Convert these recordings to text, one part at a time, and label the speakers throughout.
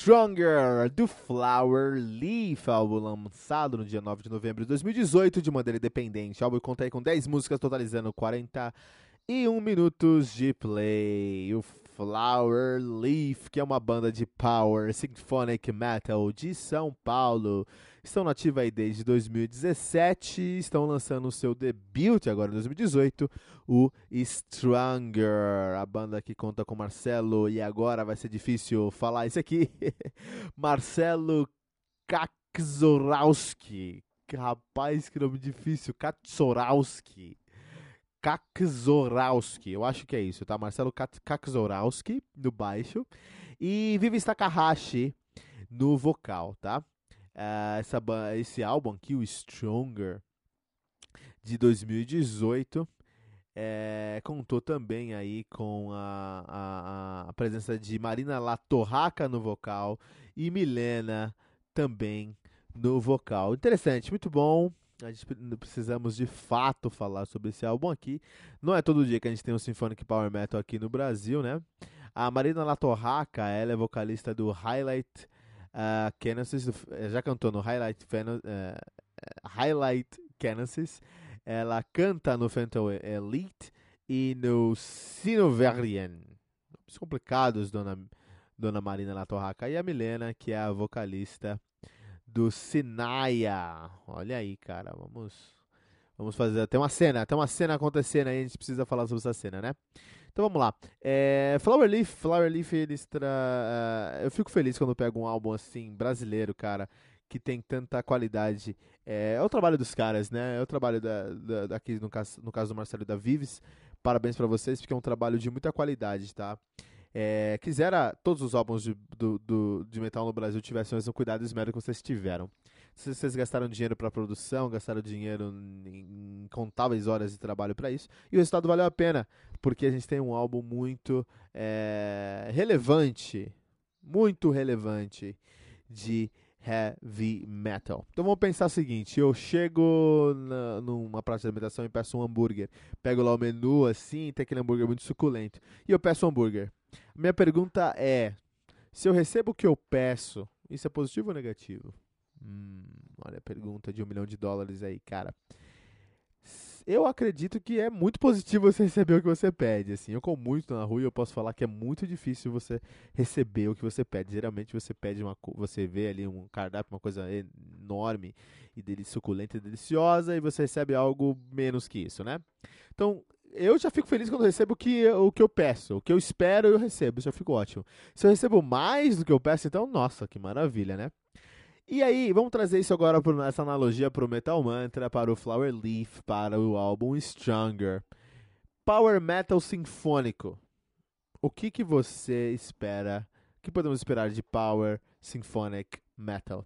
Speaker 1: Stronger, do Flower Leaf, álbum lançado no dia 9 de novembro de 2018 de maneira independente. O álbum conta com 10 músicas, totalizando 41 minutos de play. O Flower Leaf, que é uma banda de power symphonic metal de São Paulo. Estão nativa aí desde 2017, estão lançando o seu debut agora em 2018, o Stronger. A banda que conta com Marcelo, e agora vai ser difícil falar isso aqui. Marcelo Kakzorowski. Rapaz, que nome difícil. Kakzorowski. Kakzorowski, eu acho que é isso, tá? Marcelo Kakzorowski no baixo e Vivi Takahashi no vocal, tá? Uh, essa, esse álbum aqui, o Stronger, de 2018, é, contou também aí com a, a, a, presença de Marina Latorraca no vocal e Milena também no vocal. Interessante, muito bom. A gente precisamos de fato falar sobre esse álbum aqui. Não é todo dia que a gente tem um Symphonic Power Metal aqui no Brasil, né? A Marina Latorraca, ela é vocalista do Highlight Uh, Genesis, eh, já cantou no Highlight, uh, Highlight Genesis. Ela canta no Phantom Elite e no Sinoverian. Nomes complicados, dona, dona Marina Latorraca. E a Milena, que é a vocalista do Sinaya. Olha aí, cara, vamos vamos fazer até uma cena, até uma cena acontecendo aí, a gente precisa falar sobre essa cena, né? Então vamos lá. É, Flower Leaf, Flower Leaf, eles tra... Uh, eu fico feliz quando eu pego um álbum assim, brasileiro, cara, que tem tanta qualidade. É, é o trabalho dos caras, né? É o trabalho da, da, daqui, no caso, no caso do Marcelo da Vives. Parabéns para vocês, porque é um trabalho de muita qualidade, tá? É, quisera todos os álbuns de, do, do, de metal no Brasil tivessem o mesmo cuidado e esmero que vocês tiveram vocês gastaram dinheiro para produção, gastaram dinheiro em incontáveis horas de trabalho para isso, e o resultado valeu a pena, porque a gente tem um álbum muito é, relevante, muito relevante de heavy metal. Então vamos pensar o seguinte: eu chego na, numa praça de alimentação e peço um hambúrguer, pego lá o menu assim, tem aquele hambúrguer muito suculento, e eu peço um hambúrguer. Minha pergunta é: se eu recebo o que eu peço, isso é positivo ou negativo? Hum, olha a pergunta de um milhão de dólares aí, cara. Eu acredito que é muito positivo você receber o que você pede. Assim, eu como muito na rua e eu posso falar que é muito difícil você receber o que você pede. Geralmente você pede uma, você vê ali um cardápio, uma coisa enorme e dele suculenta e deliciosa e você recebe algo menos que isso, né? Então eu já fico feliz quando recebo o que, o que eu peço. O que eu espero, eu recebo. Isso já fico ótimo. Se eu recebo mais do que eu peço, então, nossa, que maravilha, né? E aí, vamos trazer isso agora, por, essa analogia para o Metal Mantra, para o Flower Leaf, para o álbum Stronger. Power Metal Sinfônico. O que, que você espera? O que podemos esperar de Power Symphonic Metal?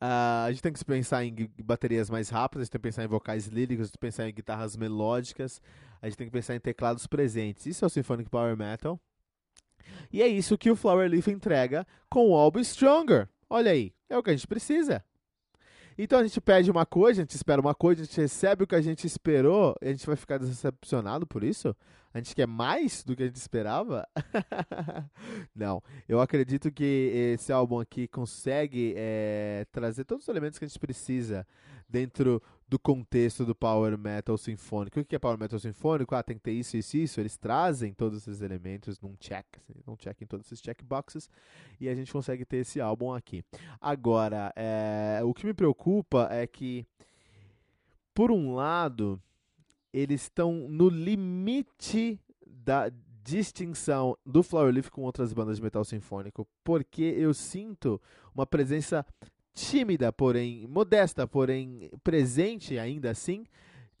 Speaker 1: Uh, a gente tem que pensar em baterias mais rápidas, a gente tem que pensar em vocais líricos, a gente tem que pensar em guitarras melódicas, a gente tem que pensar em teclados presentes. Isso é o Symphonic Power Metal. E é isso que o Flower Leaf entrega com o álbum Stronger. Olha aí, é o que a gente precisa. Então a gente pede uma coisa, a gente espera uma coisa, a gente recebe o que a gente esperou, e a gente vai ficar decepcionado por isso? A gente quer mais do que a gente esperava? Não, eu acredito que esse álbum aqui consegue é, trazer todos os elementos que a gente precisa dentro do contexto do Power Metal Sinfônico. O que é Power Metal Sinfônico? Ah, tem que ter isso, isso, isso. Eles trazem todos esses elementos num check, assim, num check em todos esses checkboxes e a gente consegue ter esse álbum aqui. Agora, é, o que me preocupa é que, por um lado, eles estão no limite da distinção do Flowerleaf com outras bandas de metal sinfônico, porque eu sinto uma presença tímida, porém modesta, porém presente ainda assim,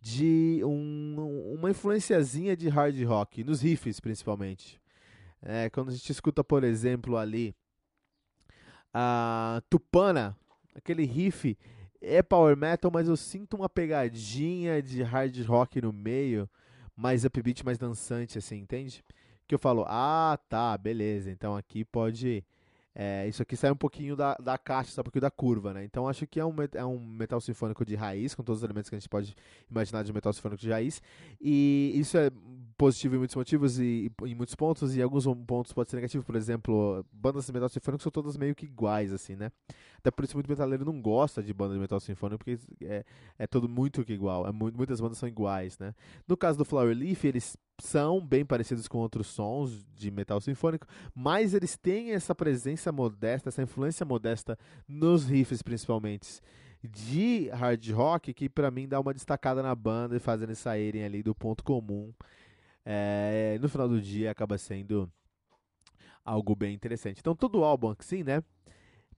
Speaker 1: de um, uma influenciazinha de hard rock, nos riffs principalmente. É, quando a gente escuta, por exemplo, ali a Tupana, aquele riff é power metal, mas eu sinto uma pegadinha de hard rock no meio, mais upbeat, mais dançante, assim, entende? Que eu falo, ah, tá, beleza, então aqui pode é, isso aqui sai um pouquinho da, da caixa, sai um pouquinho da curva, né? Então acho que é um, é um metal sinfônico de raiz, com todos os elementos que a gente pode imaginar de metal sinfônico de raiz. E isso é positivo em muitos motivos e, em muitos pontos, e alguns pontos pode ser negativo. Por exemplo, bandas de metal sinfônico são todas meio que iguais, assim, né? Até por isso muito metaleiro não gosta de banda de metal sinfônico, porque é, é tudo muito que igual. É muitas bandas são iguais, né? No caso do Flower Leaf, eles são bem parecidos com outros sons de metal sinfônico, mas eles têm essa presença modesta, essa influência modesta nos riffs principalmente de hard rock que para mim dá uma destacada na banda e fazendo eles saírem ali do ponto comum. É, no final do dia acaba sendo algo bem interessante. Então todo álbum assim, né?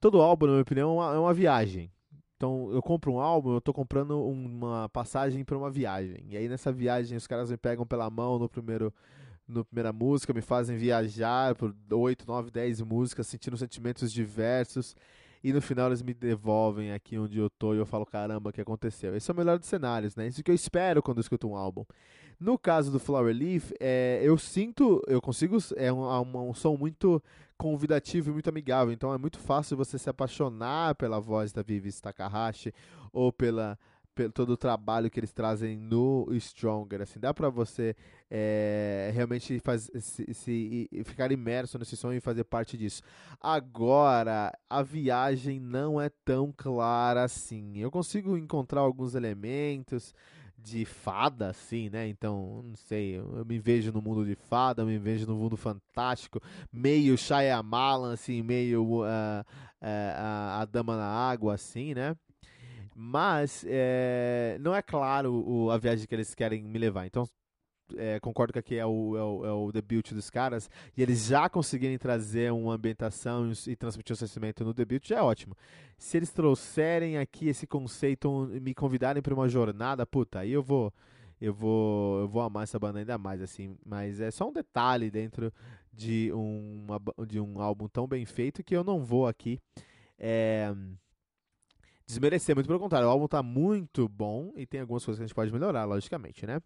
Speaker 1: Todo álbum, na minha opinião, é uma, é uma viagem. Então, eu compro um álbum, eu tô comprando uma passagem para uma viagem. E aí nessa viagem os caras me pegam pela mão no primeiro no primeira música, me fazem viajar por 8, 9, 10 músicas, sentindo sentimentos diversos. E no final eles me devolvem aqui onde eu tô e eu falo, caramba, o que aconteceu? Esse é o melhor dos cenários, né? Isso que eu espero quando eu escuto um álbum. No caso do Flower Leaf, é, eu sinto, eu consigo, é um, um, um som muito convidativo e muito amigável. Então é muito fácil você se apaixonar pela voz da Vivi Takahashi ou pela pelo todo o trabalho que eles trazem no Stronger, assim, dá para você é, realmente faz, se, se, ficar imerso nesse som e fazer parte disso. Agora, a viagem não é tão clara assim. Eu consigo encontrar alguns elementos, de fada, assim, né? Então, não sei, eu, me vejo no mundo de fada, eu me vejo no mundo fantástico, meio Shyamalan, assim, meio uh, uh, a, a Dama na Água, assim, né? Mas é, não é claro o, a viagem que eles querem me levar. Então, é, concordo que aqui é o, é, o, é o debut dos caras, e eles já conseguirem trazer uma ambientação e transmitir o sentimento no debut, já é ótimo. Se eles trouxerem aqui esse conceito, me convidarem para uma jornada, puta, aí eu vou. Eu vou, eu vou amar essa banda ainda mais, assim. Mas é só um detalhe dentro de, uma, de um álbum tão bem feito que eu não vou aqui é, desmerecer. Muito pelo contrário, o álbum tá muito bom e tem algumas coisas que a gente pode melhorar, logicamente, né?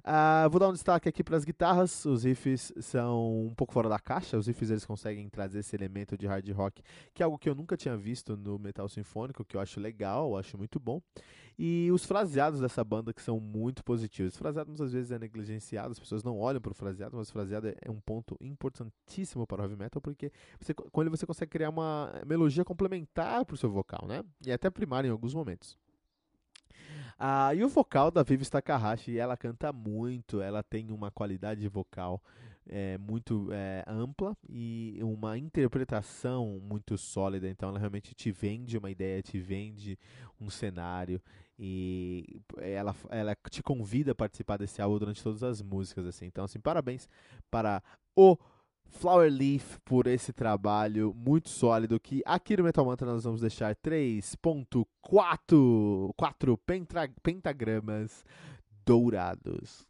Speaker 1: Uh, vou dar um destaque aqui para as guitarras. Os riffs são um pouco fora da caixa. Os riffs eles conseguem trazer esse elemento de hard rock, que é algo que eu nunca tinha visto no metal sinfônico, que eu acho legal, eu acho muito bom. E os fraseados dessa banda que são muito positivos. Os fraseados às vezes é negligenciado, as pessoas não olham para o fraseado, mas o fraseado é um ponto importantíssimo para o heavy metal, porque você, com ele você consegue criar uma melodia complementar para o seu vocal, né? E até primária em alguns momentos. Ah, e o vocal da Vivi Takahashi, ela canta muito, ela tem uma qualidade vocal é, muito é, ampla e uma interpretação muito sólida. Então, ela realmente te vende uma ideia, te vende um cenário e ela, ela te convida a participar desse álbum durante todas as músicas. assim Então, assim, parabéns para o Flower Leaf por esse trabalho muito sólido que aqui no Metal Mantra nós vamos deixar 3.4 quatro pentagramas dourados.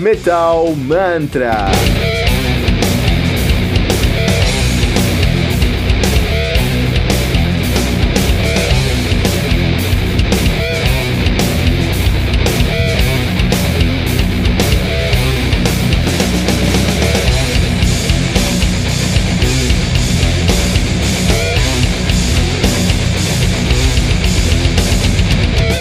Speaker 1: Metal Mantra.